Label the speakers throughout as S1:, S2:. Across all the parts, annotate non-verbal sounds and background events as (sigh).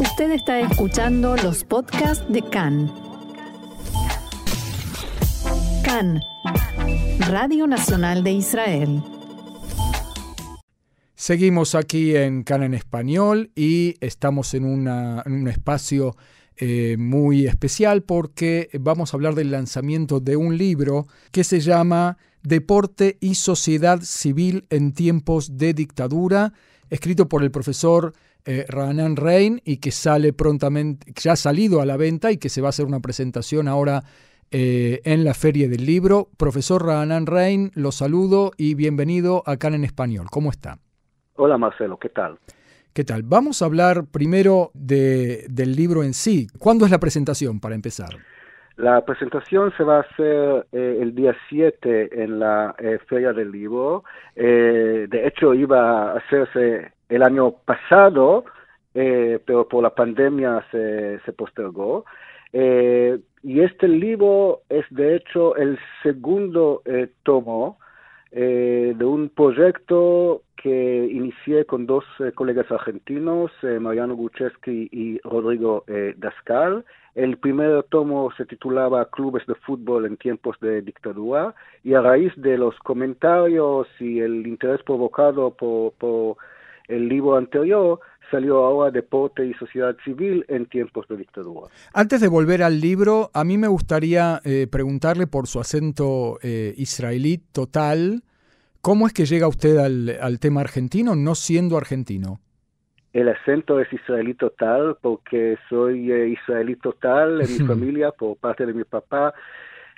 S1: Usted está escuchando los podcasts de CAN. CAN, Radio Nacional de Israel.
S2: Seguimos aquí en CAN en español y estamos en, un espacio eh, muy especial porque vamos a hablar del lanzamiento de un libro que se llama Deporte y Sociedad Civil en tiempos de dictadura, escrito por el profesor eh, Ranan Rein y que sale prontamente, ya ha salido a la venta y que se va a hacer una presentación ahora eh, en la Feria del Libro. Profesor Ranan Rein, lo saludo y bienvenido acá en Español. ¿Cómo está?
S3: Hola Marcelo, ¿qué tal?
S2: ¿Qué tal? Vamos a hablar primero de, del libro en sí. ¿Cuándo es la presentación para empezar?
S3: La presentación se va a hacer eh, el día 7 en la eh, Feria del Libro. Eh, de hecho, iba a hacerse el año pasado, pero por la pandemia se, se postergó. y este libro es, de hecho, el segundo tomo de un proyecto que inicié con dos colegas argentinos, Mariano Gucheski y Rodrigo Dascal el primer tomo se titulaba Clubes de fútbol en tiempos de dictadura y a raíz de los comentarios y el interés provocado por, el libro anterior, salió ahora Deporte y Sociedad Civil en tiempos de dictadura.
S2: Antes de volver al libro, a mí me gustaría eh, preguntarle por su acento eh, israelí total, ¿cómo es que llega usted al tema argentino no siendo argentino?
S3: El acento es israelí total porque soy eh, israelí total en mi (laughs) familia por parte de mi papá.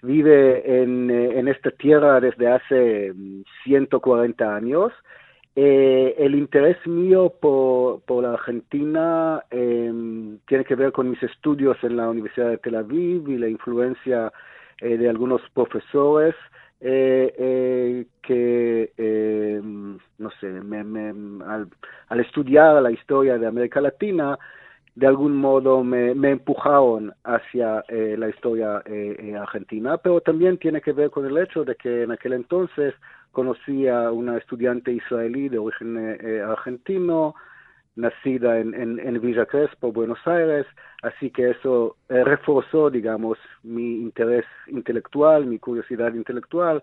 S3: Vive en, eh, en esta tierra desde hace 140 mm, años. Eh, el interés mío por, por la Argentina em, tiene que ver con mis estudios en la Universidad de Tel Aviv y la influencia de algunos profesores eh, eh, que, eh, no sé, al, estudiar la historia de América Latina, de algún modo me, empujaron hacia la historia argentina, pero también tiene que ver con el hecho de que en aquel entonces conocí a una estudiante israelí de origen argentino, nacida en, en, Villa Crespo, Buenos Aires, así que eso eh, reforzó, digamos, mi interés intelectual, mi curiosidad intelectual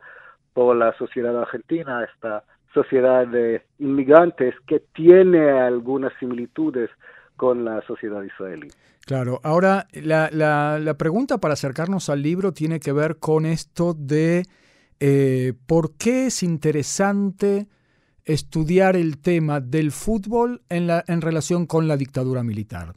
S3: por la sociedad argentina, esta sociedad de inmigrantes que tiene algunas similitudes con la sociedad israelí.
S2: Claro, ahora la, la, la pregunta para acercarnos al libro tiene que ver con esto de eh, por qué es interesante estudiar el tema del fútbol en, la, en relación con la dictadura militar?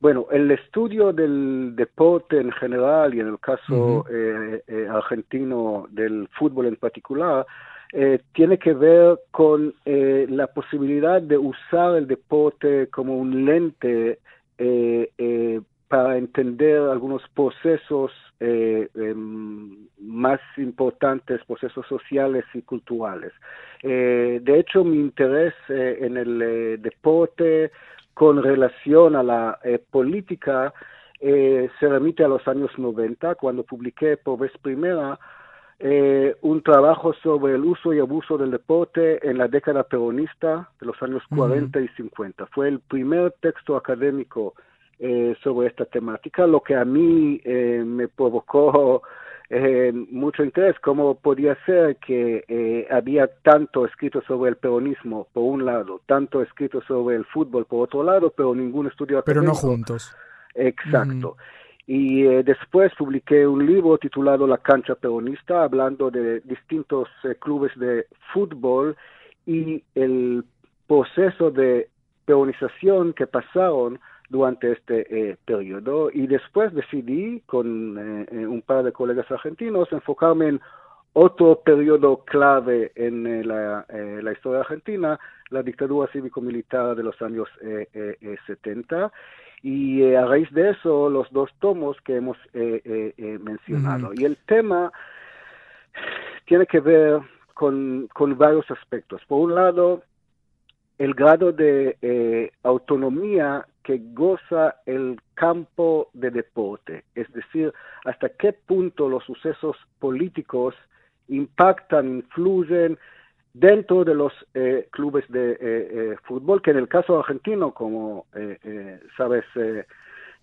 S3: Bueno, el estudio del deporte en general y en el caso eh, eh, argentino del fútbol en particular, eh, tiene que ver con la posibilidad de usar el deporte como un lente para entender algunos procesos eh, em, más importantes, procesos sociales y culturales. Eh, de hecho, mi interés eh, en el deporte con relación a la política se remite a los años 90, cuando publiqué por vez primera un trabajo sobre el uso y abuso del deporte en la década peronista de los años 40 y 50. Fue el primer texto académico eh, sobre esta temática, lo que a mí eh, me provocó eh, mucho interés, cómo podía ser que había tanto escrito sobre el peronismo por un lado, tanto escrito sobre el fútbol por otro lado, pero ningún estudio
S2: Pero no juntos.
S3: Exacto. Y después publiqué un libro titulado La cancha peronista, hablando de distintos clubes de fútbol y el proceso de peronización que pasaron durante este eh, periodo. Y después decidí con eh, eh, un par de colegas argentinos enfocarme en otro periodo clave en la, la, historia argentina, la dictadura cívico-militar de los años 70 y a raíz de eso los dos tomos que hemos mencionado. Y el tema tiene que ver con, con varios aspectos. Por un lado, el grado de autonomía que goza el campo de deporte, es decir, hasta qué punto los sucesos políticos impactan, influyen dentro de los clubes de fútbol, que en el caso argentino, como sabes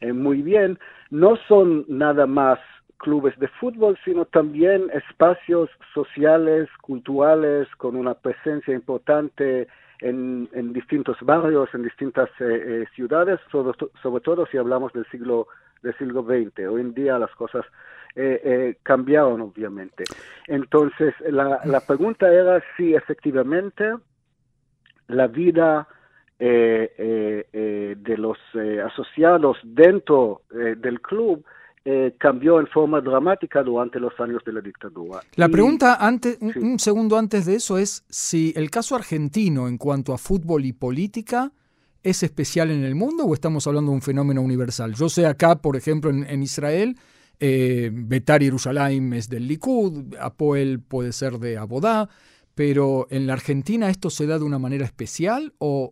S3: muy bien, no son nada más clubes de fútbol, sino también espacios sociales, culturales, con una presencia importante en, distintos barrios, en distintas eh, eh, ciudades, sobre, sobre, todo si hablamos del siglo del siglo XX. Hoy en día las cosas eh, cambiaron, obviamente. Entonces, la, la pregunta era si efectivamente la vida de los asociados dentro del club eh, cambió en forma dramática durante los años de la dictadura.
S2: La pregunta, antes, un, segundo antes de eso, es si el caso argentino en cuanto a fútbol y política es especial en el mundo o estamos hablando de un fenómeno universal. Yo sé acá, por ejemplo, en, Israel, eh, Betar Yerushalayim es del Likud, Apoel puede ser de Abodá, pero en la Argentina esto se da de una manera especial o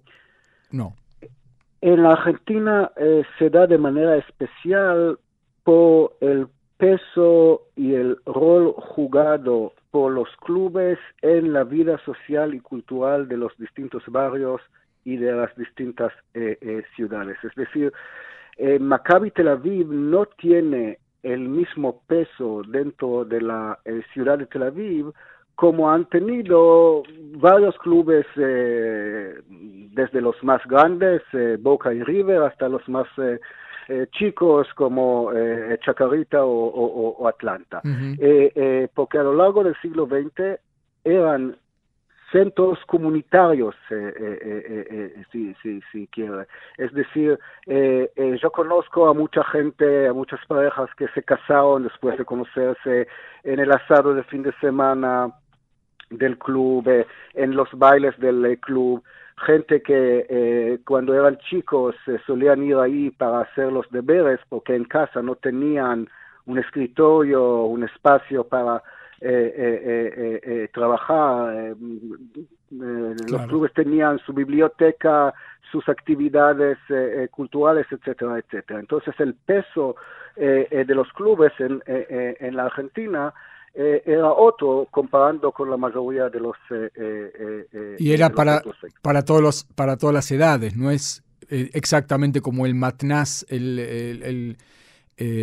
S2: no?
S3: En la Argentina eh, se da de manera especial por el peso y el rol jugado por los clubes en la vida social y cultural de los distintos barrios y de las distintas eh, eh, ciudades. Es decir, eh, Maccabi Tel Aviv no tiene el mismo peso dentro de la ciudad de Tel Aviv como han tenido varios clubes, desde los más grandes, Boca y River, hasta los más eh, chicos como eh, Chacarita o, Atlanta, eh, porque a lo largo del siglo XX eran centros comunitarios, si, si, si quiere. Es decir, yo conozco a mucha gente, a muchas parejas que se casaron después de conocerse en el asado de fin de semana del club, en los bailes del club gente que eh, cuando eran chicos eh, solían ir ahí para hacer los deberes porque en casa no tenían un escritorio, un espacio para eh, trabajar. Los clubes tenían su biblioteca, sus actividades culturales, etcétera, etcétera. Entonces el peso de los clubes en, en la Argentina eh, era otro comparando con la mayoría de los... Eh,
S2: eh, y era para, para, todos los, para todas las edades, no es exactamente como el Matnaz, el, el,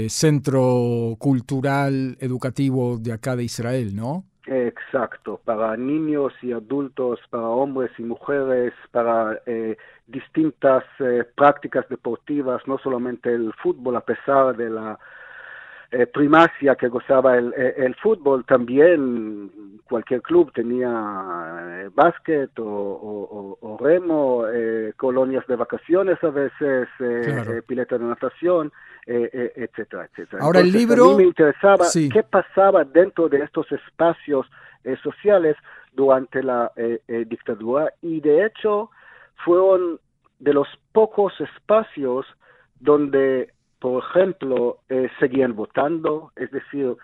S2: centro cultural educativo de acá de Israel, ¿no?
S3: Exacto, para niños y adultos, para hombres y mujeres, para distintas prácticas deportivas, no solamente el fútbol, a pesar de la eh, primacia que gozaba el, eh, el, fútbol, también cualquier club tenía eh, básquet o, o, remo, eh, colonias de vacaciones a veces, claro. pileta de natación, etcétera, etcétera.
S2: Ahora el libro...
S3: A mí me interesaba qué pasaba dentro de estos espacios sociales durante la dictadura y de hecho fueron de los pocos espacios donde por ejemplo, eh, seguían votando, es decir,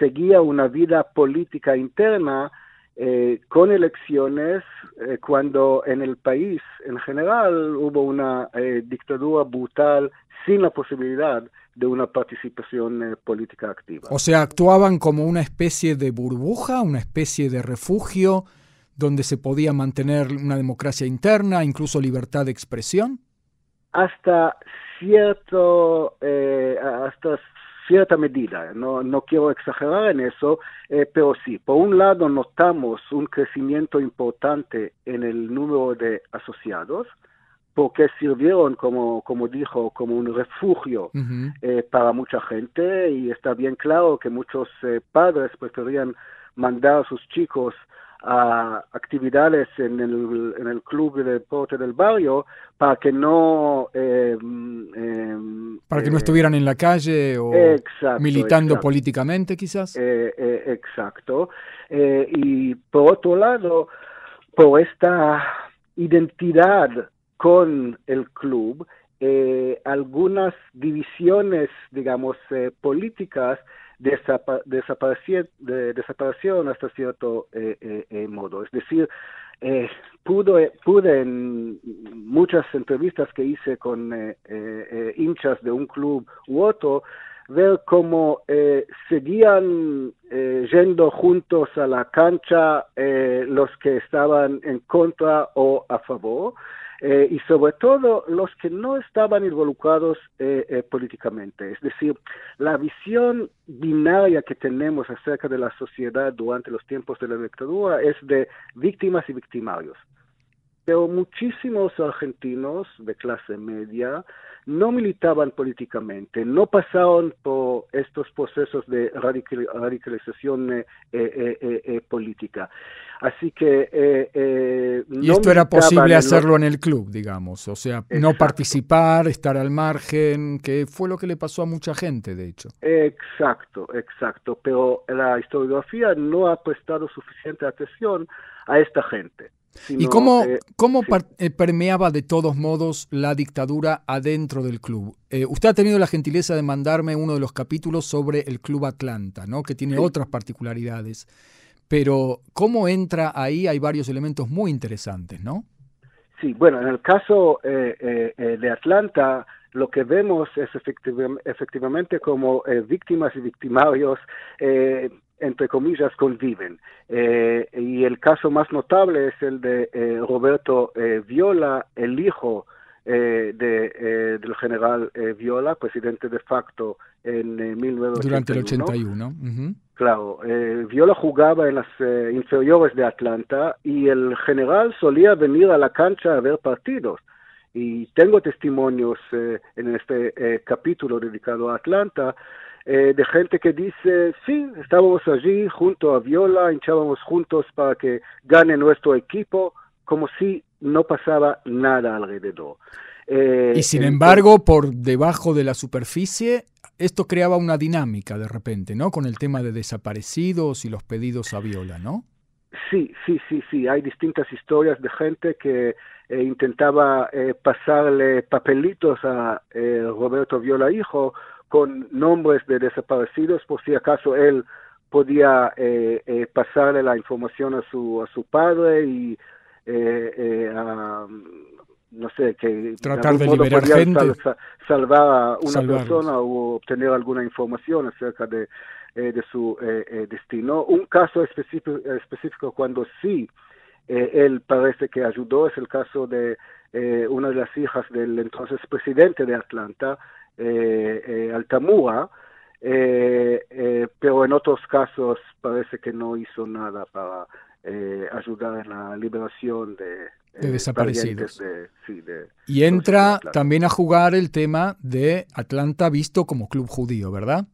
S3: seguía una vida política interna eh, con elecciones eh, cuando en el país en general hubo una dictadura brutal sin la posibilidad de una participación política activa.
S2: O sea, actuaban como una especie de burbuja, una especie de refugio donde se podía mantener una democracia interna, incluso libertad de expresión.
S3: Hasta cierto, eh, hasta cierta medida. No, no quiero exagerar en eso, eh, pero sí, por un lado notamos un crecimiento importante en el número de asociados, porque sirvieron, como, como dijo, como un refugio eh, para mucha gente y está bien claro que muchos padres preferían mandar a sus chicos a actividades en el, en el club de deporte del barrio para que no eh,
S2: em, para que no estuvieran en la calle o militando políticamente quizás.
S3: Eh, eh, exacto. Y por otro lado por esta identidad con el club algunas divisiones digamos políticas desaparecieron hasta cierto eh, eh, eh, modo. Es decir, pude, pude en muchas entrevistas que hice con hinchas de un club u otro ver cómo eh, seguían eh, yendo juntos a la cancha eh, los que estaban en contra o a favor, y sobre todo los que no estaban involucrados políticamente. Es decir, la visión binaria que tenemos acerca de la sociedad durante los tiempos de la dictadura es de víctimas y victimarios pero muchísimos argentinos de clase media no militaban políticamente, no pasaron por estos procesos de radicalización eh, eh, eh, política. Así que...
S2: y esto era posible hacerlo en el club, digamos, o sea, no participar, estar al margen, que fue lo que le pasó a mucha gente, de hecho.
S3: Exacto, exacto, pero la historiografía no ha prestado suficiente atención a esta gente.
S2: ¿Y cómo, eh, cómo eh, permeaba de todos modos la dictadura adentro del club? Eh, usted ha tenido la gentileza de mandarme uno de los capítulos sobre el Club Atlanta, ¿no? que tiene otras particularidades. Pero cómo entra ahí hay varios elementos muy interesantes, ¿no?
S3: Sí, bueno, en el caso de Atlanta, lo que vemos es efectivamente como víctimas y victimarios entre comillas, conviven. Eh, y el caso más notable es el de eh, Roberto eh, Viola, el hijo de, del general Viola, presidente de facto en 1981.
S2: Durante el 81.
S3: Claro, Viola jugaba en las inferiores de Atlanta y el general solía venir a la cancha a ver partidos. Y tengo testimonios en este capítulo dedicado a Atlanta eh, de gente que dice, sí, estábamos allí junto a Viola, hinchábamos juntos para que gane nuestro equipo, como si no pasaba nada alrededor.
S2: Eh, y sin embargo, por debajo de la superficie, esto creaba una dinámica de repente, ¿no? Con el tema de desaparecidos y los pedidos a Viola, ¿no?
S3: Sí, sí, sí, sí. Hay distintas historias de gente que eh, intentaba pasarle papelitos a Roberto Viola hijo con nombres de desaparecidos por si acaso él podía eh, eh, pasarle la información a su a su padre y eh, a, no sé que
S2: tratar de, liberar gente.
S3: salvar a una persona o obtener alguna información acerca de, de su destino. Un caso específico específico cuando sí él parece que ayudó es el caso de una de las hijas del entonces presidente de Atlanta eh, eh, Altamura, eh, eh, pero en otros casos parece que no hizo nada para ayudar en la liberación de,
S2: desaparecidos. y entra también a jugar el tema de Atlanta visto como club judío, ¿verdad?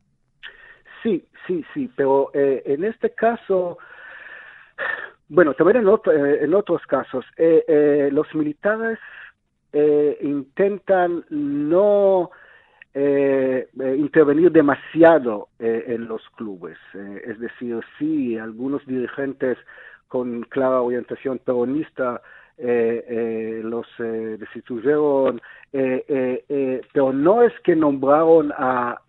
S3: Sí, sí, sí, pero en este caso, bueno, también en, en otros casos, los militares intentan no eh, eh, intervenir demasiado eh, en los clubes. es decir, sí, algunos dirigentes con clara orientación peronista los destituyeron, pero no es que nombraron a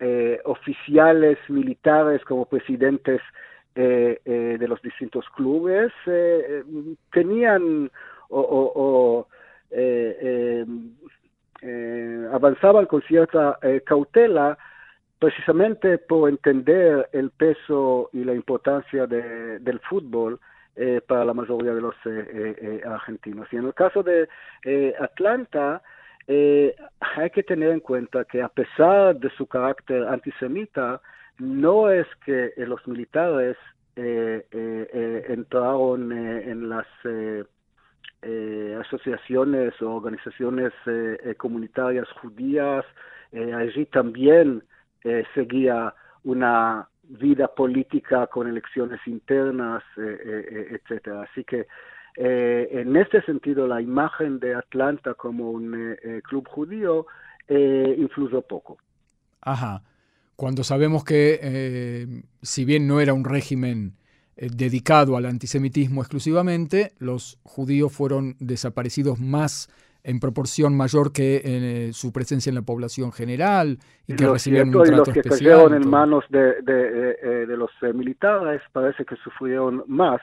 S3: oficiales militares como presidentes de los distintos clubes, tenían o, eh, avanzaban con cierta eh, cautela precisamente por entender el peso y la importancia de, del fútbol eh, para la mayoría de los argentinos. Y en el caso de Atlanta, hay que tener en cuenta que a pesar de su carácter antisemita, no es que los militares entraron en las eh, asociaciones o organizaciones eh, eh, comunitarias judías. allí también seguía una vida política con elecciones internas, etcétera. Así que en este sentido la imagen de Atlanta como un club judío influyó poco.
S2: Ajá. Cuando sabemos que si bien no era un régimen eh, dedicado al antisemitismo exclusivamente, los judíos fueron desaparecidos más en proporción mayor que eh, su presencia en la población general y que recibieron un trato
S3: y los que cayeron en manos de, de, de los eh, militares parece que sufrieron más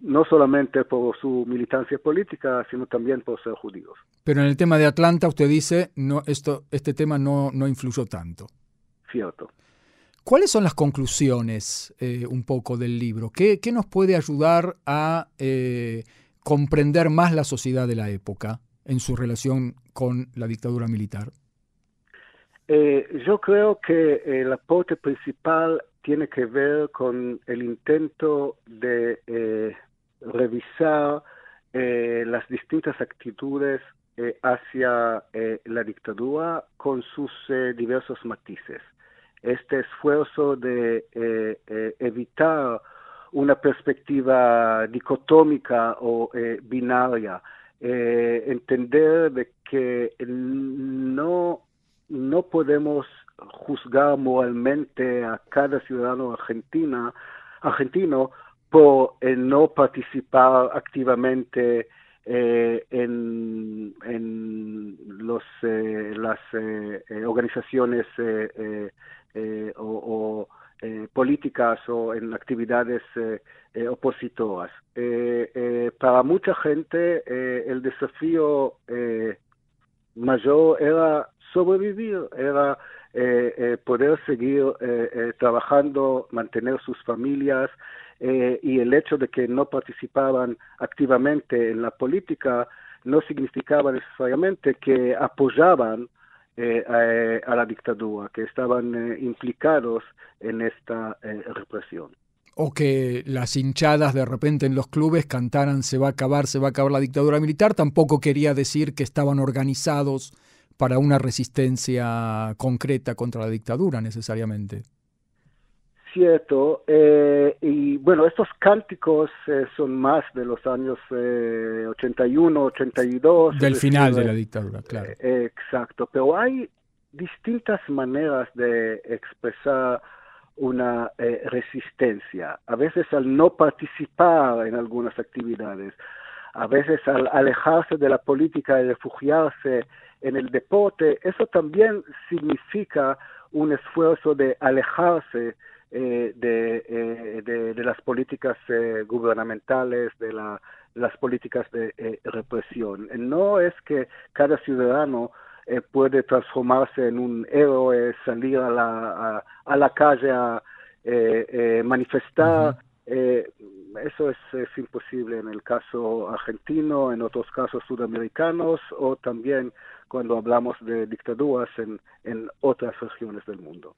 S3: no solamente por su militancia política, sino también por ser judíos.
S2: Pero en el tema de Atlanta usted dice, no, esto, este tema no, no influyó tanto.
S3: cierto.
S2: ¿Cuáles son las conclusiones eh, un poco del libro? ¿Qué, nos puede ayudar a eh, comprender más la sociedad de la época en su relación con la dictadura militar?
S3: yo creo que el aporte principal tiene que ver con el intento de revisar las distintas actitudes eh, hacia eh, la dictadura con sus eh, diversos matices. Este esfuerzo de evitar una perspectiva dicotómica o binaria, entender de que no, no podemos juzgar moralmente a cada ciudadano argentina, argentino por no participar activamente eh, en, en los, eh, las eh, organizaciones o, políticas o en actividades opositoras. para mucha gente el desafío mayor era sobrevivir, era poder seguir trabajando, mantener sus familias, eh, y el hecho de que no participaban activamente en la política no significaba necesariamente que apoyaban eh, a, la dictadura, que estaban eh, implicados en esta represión.
S2: O que las hinchadas de repente en los clubes cantaran se va a acabar, se va a acabar la dictadura militar, tampoco quería decir que estaban organizados para una resistencia concreta contra la dictadura necesariamente
S3: cierto. Eh, y bueno, estos cánticos eh, son más de los años 81, eh, 82.
S2: Del final de la dictadura, claro.
S3: exacto, pero hay distintas maneras de expresar una resistencia. A veces al no participar en algunas actividades, a veces al alejarse de la política y refugiarse en el deporte, eso también significa un esfuerzo de alejarse eh, eh, de, de, las políticas eh, gubernamentales, de la, las políticas de represión. No es que cada ciudadano puede transformarse en un héroe, salir a la, a, la calle a manifestar. eso es, es, imposible en el caso argentino, en otros casos sudamericanos o también cuando hablamos de dictaduras en, en otras regiones del mundo.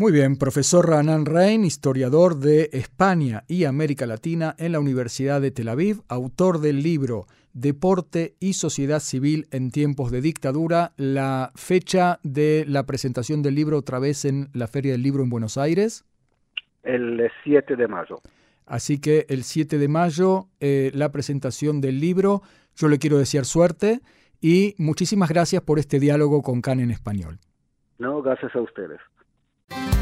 S2: Muy bien, profesor Ranan Rein, historiador de España y América Latina en la Universidad de Tel Aviv, autor del libro Deporte y Sociedad Civil en tiempos de dictadura, la fecha de la presentación del libro otra vez en la Feria del Libro en Buenos Aires.
S3: El 7 de mayo.
S2: Así que el 7 de mayo, eh, la presentación del libro. Yo le quiero desear suerte y muchísimas gracias por este diálogo con CAN en español.
S3: No, gracias a ustedes. Thank you.